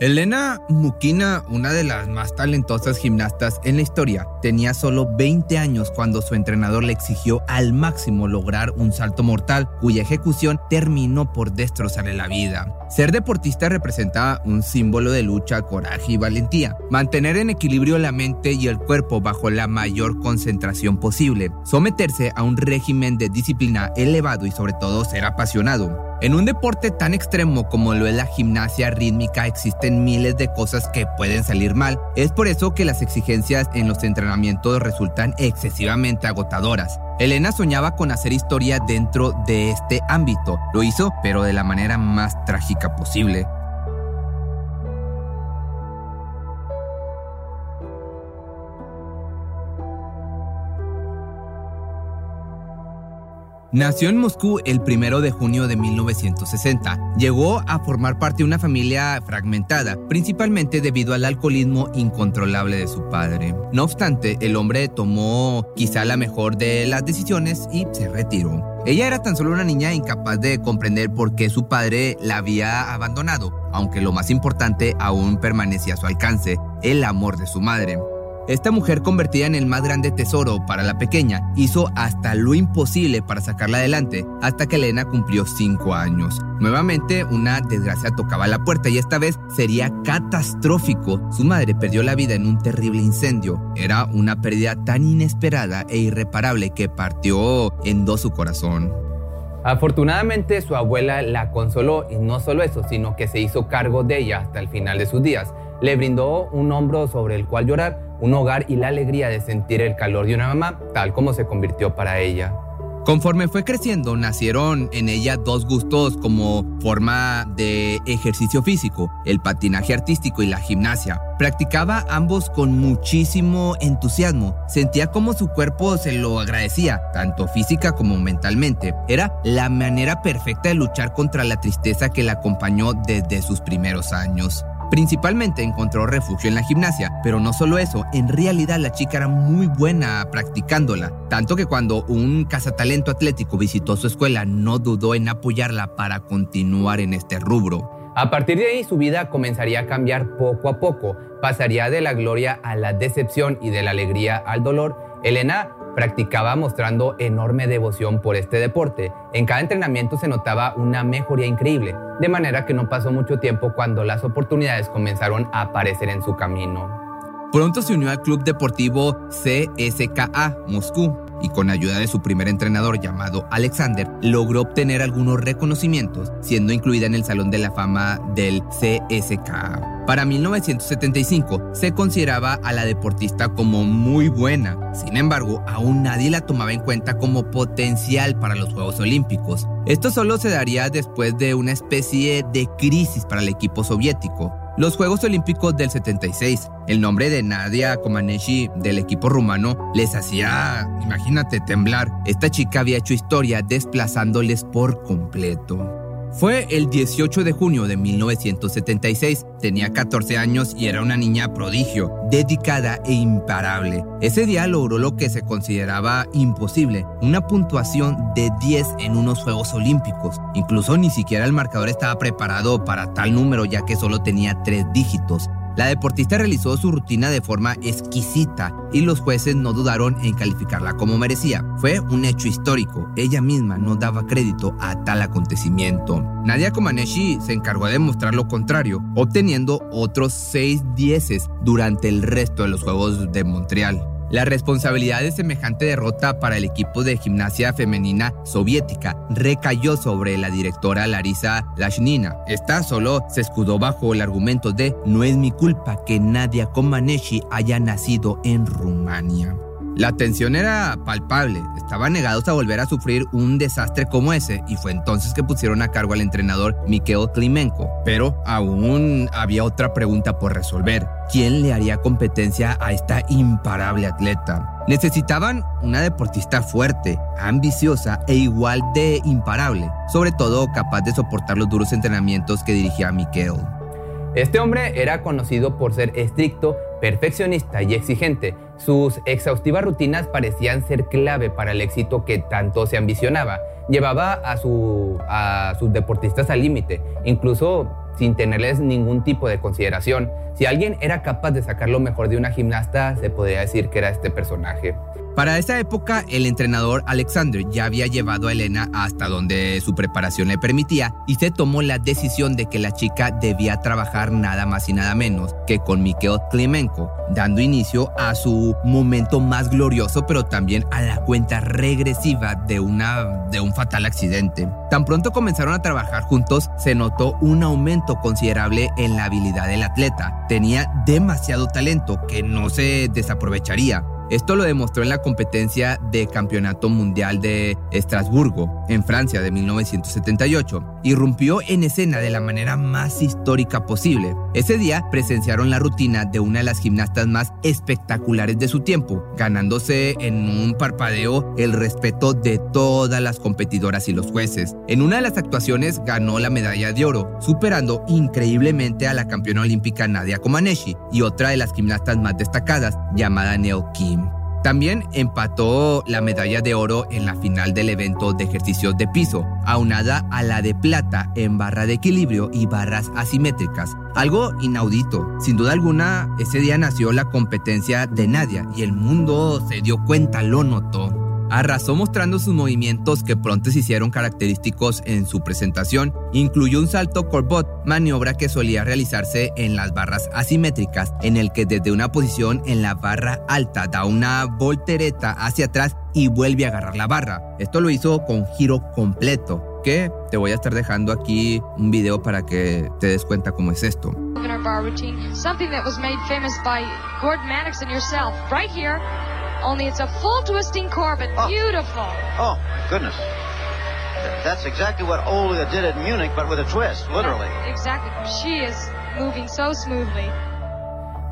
Elena Mukina, una de las más talentosas gimnastas en la historia, tenía solo 20 años cuando su entrenador le exigió al máximo lograr un salto mortal cuya ejecución terminó por destrozarle la vida. Ser deportista representa un símbolo de lucha, coraje y valentía. Mantener en equilibrio la mente y el cuerpo bajo la mayor concentración posible. Someterse a un régimen de disciplina elevado y sobre todo ser apasionado. En un deporte tan extremo como lo es la gimnasia rítmica existen miles de cosas que pueden salir mal. Es por eso que las exigencias en los entrenamientos resultan excesivamente agotadoras. Elena soñaba con hacer historia dentro de este ámbito. Lo hizo, pero de la manera más trágica posible. Nació en Moscú el 1 de junio de 1960. Llegó a formar parte de una familia fragmentada, principalmente debido al alcoholismo incontrolable de su padre. No obstante, el hombre tomó quizá la mejor de las decisiones y se retiró. Ella era tan solo una niña incapaz de comprender por qué su padre la había abandonado, aunque lo más importante aún permanecía a su alcance, el amor de su madre. Esta mujer convertida en el más grande tesoro para la pequeña hizo hasta lo imposible para sacarla adelante hasta que Elena cumplió 5 años. Nuevamente una desgracia tocaba la puerta y esta vez sería catastrófico. Su madre perdió la vida en un terrible incendio. Era una pérdida tan inesperada e irreparable que partió en dos su corazón. Afortunadamente su abuela la consoló y no solo eso, sino que se hizo cargo de ella hasta el final de sus días. Le brindó un hombro sobre el cual llorar un hogar y la alegría de sentir el calor de una mamá, tal como se convirtió para ella. Conforme fue creciendo, nacieron en ella dos gustos como forma de ejercicio físico, el patinaje artístico y la gimnasia. Practicaba ambos con muchísimo entusiasmo. Sentía como su cuerpo se lo agradecía, tanto física como mentalmente. Era la manera perfecta de luchar contra la tristeza que la acompañó desde sus primeros años. Principalmente encontró refugio en la gimnasia, pero no solo eso, en realidad la chica era muy buena practicándola, tanto que cuando un cazatalento atlético visitó su escuela no dudó en apoyarla para continuar en este rubro. A partir de ahí su vida comenzaría a cambiar poco a poco, pasaría de la gloria a la decepción y de la alegría al dolor. Elena practicaba mostrando enorme devoción por este deporte. En cada entrenamiento se notaba una mejoría increíble, de manera que no pasó mucho tiempo cuando las oportunidades comenzaron a aparecer en su camino. Pronto se unió al club deportivo CSKA Moscú, y con ayuda de su primer entrenador llamado Alexander, logró obtener algunos reconocimientos, siendo incluida en el Salón de la Fama del CSKA. Para 1975 se consideraba a la deportista como muy buena, sin embargo aún nadie la tomaba en cuenta como potencial para los Juegos Olímpicos. Esto solo se daría después de una especie de crisis para el equipo soviético, los Juegos Olímpicos del 76. El nombre de Nadia Comaneci del equipo rumano les hacía, imagínate, temblar. Esta chica había hecho historia desplazándoles por completo. Fue el 18 de junio de 1976. Tenía 14 años y era una niña prodigio, dedicada e imparable. Ese día logró lo que se consideraba imposible, una puntuación de 10 en unos Juegos Olímpicos. Incluso ni siquiera el marcador estaba preparado para tal número ya que solo tenía tres dígitos. La deportista realizó su rutina de forma exquisita y los jueces no dudaron en calificarla como merecía. Fue un hecho histórico. Ella misma no daba crédito a tal acontecimiento. Nadia Comaneci se encargó de demostrar lo contrario, obteniendo otros seis dieces durante el resto de los Juegos de Montreal. La responsabilidad de semejante derrota para el equipo de gimnasia femenina soviética recayó sobre la directora Larisa Lashnina. Esta solo se escudó bajo el argumento de no es mi culpa que Nadia Comaneci haya nacido en Rumania. La tensión era palpable, estaban negados a volver a sufrir un desastre como ese y fue entonces que pusieron a cargo al entrenador Mikhail Klimenko. Pero aún había otra pregunta por resolver. ¿Quién le haría competencia a esta imparable atleta? Necesitaban una deportista fuerte, ambiciosa e igual de imparable, sobre todo capaz de soportar los duros entrenamientos que dirigía Mikhail. Este hombre era conocido por ser estricto, perfeccionista y exigente. Sus exhaustivas rutinas parecían ser clave para el éxito que tanto se ambicionaba. Llevaba a, a sus deportistas al límite, incluso sin tenerles ningún tipo de consideración. Si alguien era capaz de sacar lo mejor de una gimnasta, se podría decir que era este personaje. Para esa época, el entrenador Alexander ya había llevado a Elena hasta donde su preparación le permitía y se tomó la decisión de que la chica debía trabajar nada más y nada menos que con Mikhail Klimenko, dando inicio a su momento más glorioso, pero también a la cuenta regresiva de, una, de un fatal accidente. Tan pronto comenzaron a trabajar juntos, se notó un aumento considerable en la habilidad del atleta. Tenía demasiado talento que no se desaprovecharía. Esto lo demostró en la competencia de Campeonato Mundial de Estrasburgo, en Francia, de 1978. Irrumpió en escena de la manera más histórica posible. Ese día presenciaron la rutina de una de las gimnastas más espectaculares de su tiempo, ganándose en un parpadeo el respeto de todas las competidoras y los jueces. En una de las actuaciones ganó la medalla de oro, superando increíblemente a la campeona olímpica Nadia Comaneci y otra de las gimnastas más destacadas, llamada Neo Kim. También empató la medalla de oro en la final del evento de ejercicios de piso, aunada a la de plata en barra de equilibrio y barras asimétricas. Algo inaudito. Sin duda alguna, ese día nació la competencia de Nadia y el mundo se dio cuenta, lo notó. Arrasó mostrando sus movimientos que pronto se hicieron característicos en su presentación. Incluyó un salto corbot, maniobra que solía realizarse en las barras asimétricas, en el que desde una posición en la barra alta da una voltereta hacia atrás y vuelve a agarrar la barra. Esto lo hizo con giro completo, que te voy a estar dejando aquí un video para que te des cuenta cómo es esto. Only it's a full twisting Corbin. Oh. Beautiful. Oh, goodness. That's exactly what Olga did at Munich, but with a twist, literally. exactly. She is moving so smoothly.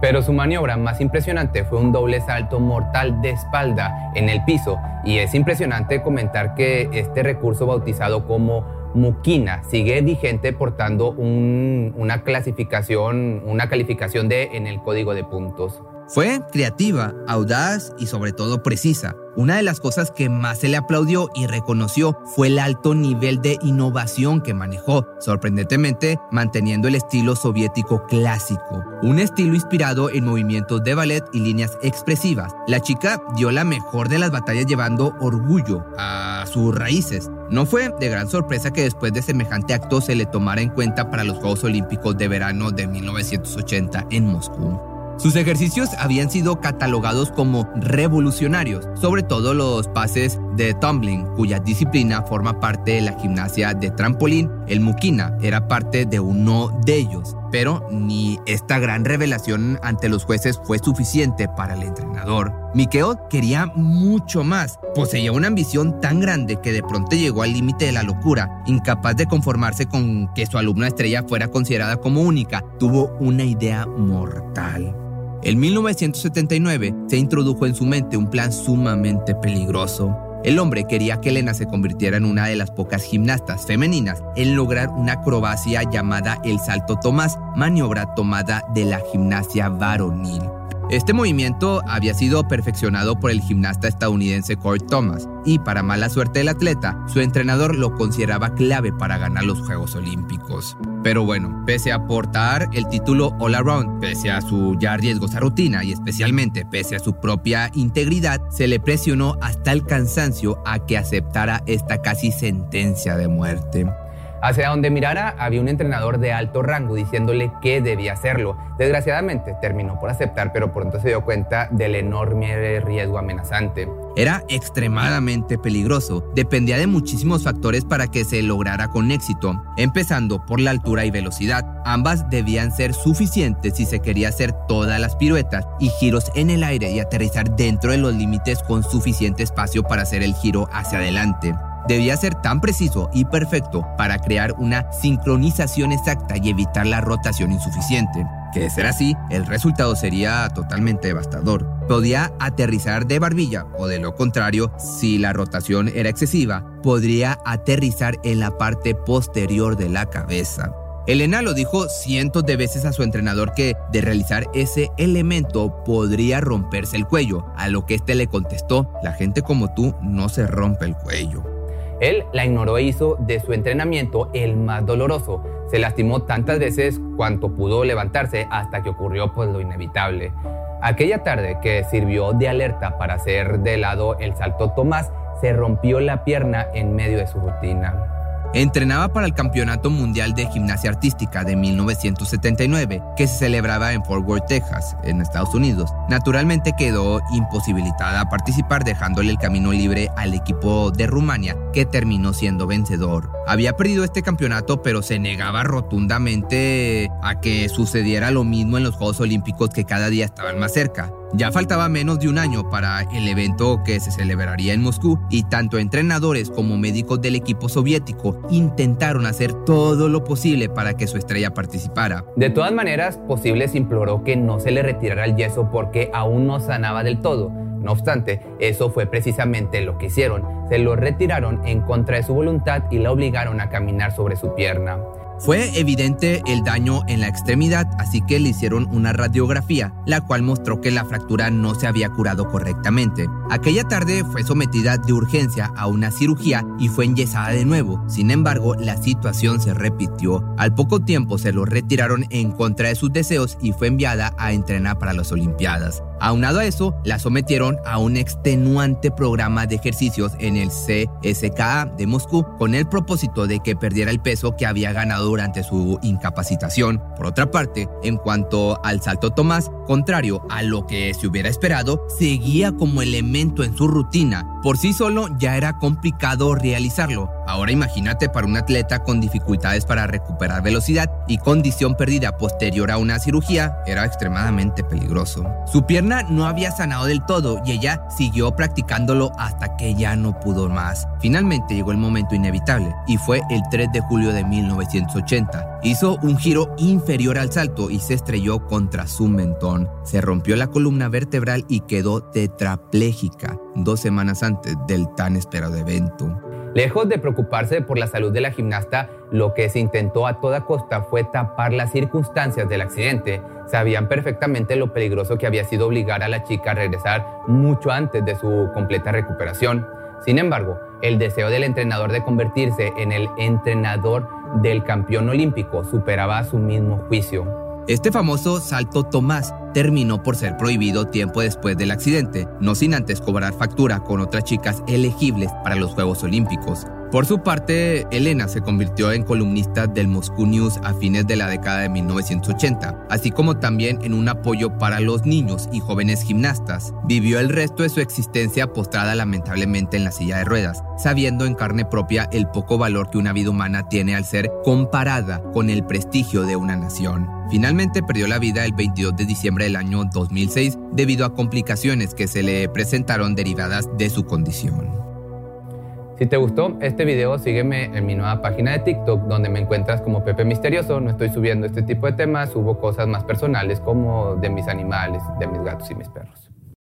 Pero su maniobra más impresionante fue un doble salto mortal de espalda en el piso y es impresionante comentar que este recurso bautizado como Mukina sigue vigente portando un, una clasificación, una calificación de en el código de puntos. Fue creativa, audaz y sobre todo precisa. Una de las cosas que más se le aplaudió y reconoció fue el alto nivel de innovación que manejó, sorprendentemente manteniendo el estilo soviético clásico, un estilo inspirado en movimientos de ballet y líneas expresivas. La chica dio la mejor de las batallas llevando orgullo a sus raíces. No fue de gran sorpresa que después de semejante acto se le tomara en cuenta para los Juegos Olímpicos de Verano de 1980 en Moscú. Sus ejercicios habían sido catalogados como revolucionarios, sobre todo los pases de tumbling, cuya disciplina forma parte de la gimnasia de trampolín. El Mukina era parte de uno de ellos, pero ni esta gran revelación ante los jueces fue suficiente para el entrenador. Mikeo quería mucho más. Poseía una ambición tan grande que de pronto llegó al límite de la locura. Incapaz de conformarse con que su alumna estrella fuera considerada como única, tuvo una idea mortal. En 1979 se introdujo en su mente un plan sumamente peligroso. El hombre quería que Elena se convirtiera en una de las pocas gimnastas femeninas en lograr una acrobacia llamada el salto Tomás, maniobra tomada de la gimnasia varonil. Este movimiento había sido perfeccionado por el gimnasta estadounidense Corey Thomas y para mala suerte del atleta, su entrenador lo consideraba clave para ganar los Juegos Olímpicos. Pero bueno, pese a aportar el título All Around, pese a su ya riesgosa rutina y especialmente pese a su propia integridad, se le presionó hasta el cansancio a que aceptara esta casi sentencia de muerte. Hacia donde mirara había un entrenador de alto rango diciéndole que debía hacerlo. Desgraciadamente terminó por aceptar, pero pronto se dio cuenta del enorme riesgo amenazante. Era extremadamente peligroso, dependía de muchísimos factores para que se lograra con éxito, empezando por la altura y velocidad. Ambas debían ser suficientes si se quería hacer todas las piruetas y giros en el aire y aterrizar dentro de los límites con suficiente espacio para hacer el giro hacia adelante debía ser tan preciso y perfecto para crear una sincronización exacta y evitar la rotación insuficiente. Que de ser así, el resultado sería totalmente devastador. Podía aterrizar de barbilla o de lo contrario, si la rotación era excesiva, podría aterrizar en la parte posterior de la cabeza. Elena lo dijo cientos de veces a su entrenador que de realizar ese elemento podría romperse el cuello, a lo que éste le contestó, la gente como tú no se rompe el cuello. Él la ignoró e hizo de su entrenamiento el más doloroso. Se lastimó tantas veces cuanto pudo levantarse hasta que ocurrió pues lo inevitable. Aquella tarde que sirvió de alerta para hacer de lado el salto Tomás, se rompió la pierna en medio de su rutina. Entrenaba para el Campeonato Mundial de Gimnasia Artística de 1979, que se celebraba en Fort Worth, Texas, en Estados Unidos. Naturalmente quedó imposibilitada a participar dejándole el camino libre al equipo de Rumania, que terminó siendo vencedor. Había perdido este campeonato, pero se negaba rotundamente a que sucediera lo mismo en los Juegos Olímpicos que cada día estaban más cerca. Ya faltaba menos de un año para el evento que se celebraría en Moscú y tanto entrenadores como médicos del equipo soviético intentaron hacer todo lo posible para que su estrella participara. De todas maneras, Posibles imploró que no se le retirara el yeso porque aún no sanaba del todo. No obstante, eso fue precisamente lo que hicieron. Se lo retiraron en contra de su voluntad y la obligaron a caminar sobre su pierna. Fue evidente el daño en la extremidad, así que le hicieron una radiografía, la cual mostró que la fractura no se había curado correctamente. Aquella tarde fue sometida de urgencia a una cirugía y fue enyesada de nuevo. Sin embargo, la situación se repitió. Al poco tiempo se lo retiraron en contra de sus deseos y fue enviada a entrenar para las Olimpiadas. Aunado a eso, la sometieron a un extenuante programa de ejercicios en el CSKA de Moscú con el propósito de que perdiera el peso que había ganado durante su incapacitación. Por otra parte, en cuanto al salto Tomás, contrario a lo que se hubiera esperado, seguía como elemento en su rutina. Por sí solo ya era complicado realizarlo. Ahora imagínate para un atleta con dificultades para recuperar velocidad y condición perdida posterior a una cirugía, era extremadamente peligroso. Su pierna no había sanado del todo y ella siguió practicándolo hasta que ya no pudo más. Finalmente llegó el momento inevitable y fue el 3 de julio de 1980. Hizo un giro inferior al salto y se estrelló contra su mentón. Se rompió la columna vertebral y quedó tetrapléjica dos semanas antes del tan esperado evento. Lejos de preocuparse por la salud de la gimnasta, lo que se intentó a toda costa fue tapar las circunstancias del accidente. Sabían perfectamente lo peligroso que había sido obligar a la chica a regresar mucho antes de su completa recuperación. Sin embargo, el deseo del entrenador de convertirse en el entrenador del campeón olímpico superaba su mismo juicio. Este famoso salto Tomás terminó por ser prohibido tiempo después del accidente, no sin antes cobrar factura con otras chicas elegibles para los Juegos Olímpicos. Por su parte, Elena se convirtió en columnista del Moscow News a fines de la década de 1980, así como también en un apoyo para los niños y jóvenes gimnastas. Vivió el resto de su existencia postrada lamentablemente en la silla de ruedas, sabiendo en carne propia el poco valor que una vida humana tiene al ser comparada con el prestigio de una nación. Finalmente perdió la vida el 22 de diciembre del año 2006 debido a complicaciones que se le presentaron derivadas de su condición. Si te gustó este video, sígueme en mi nueva página de TikTok donde me encuentras como Pepe Misterioso. No estoy subiendo este tipo de temas, subo cosas más personales como de mis animales, de mis gatos y mis perros.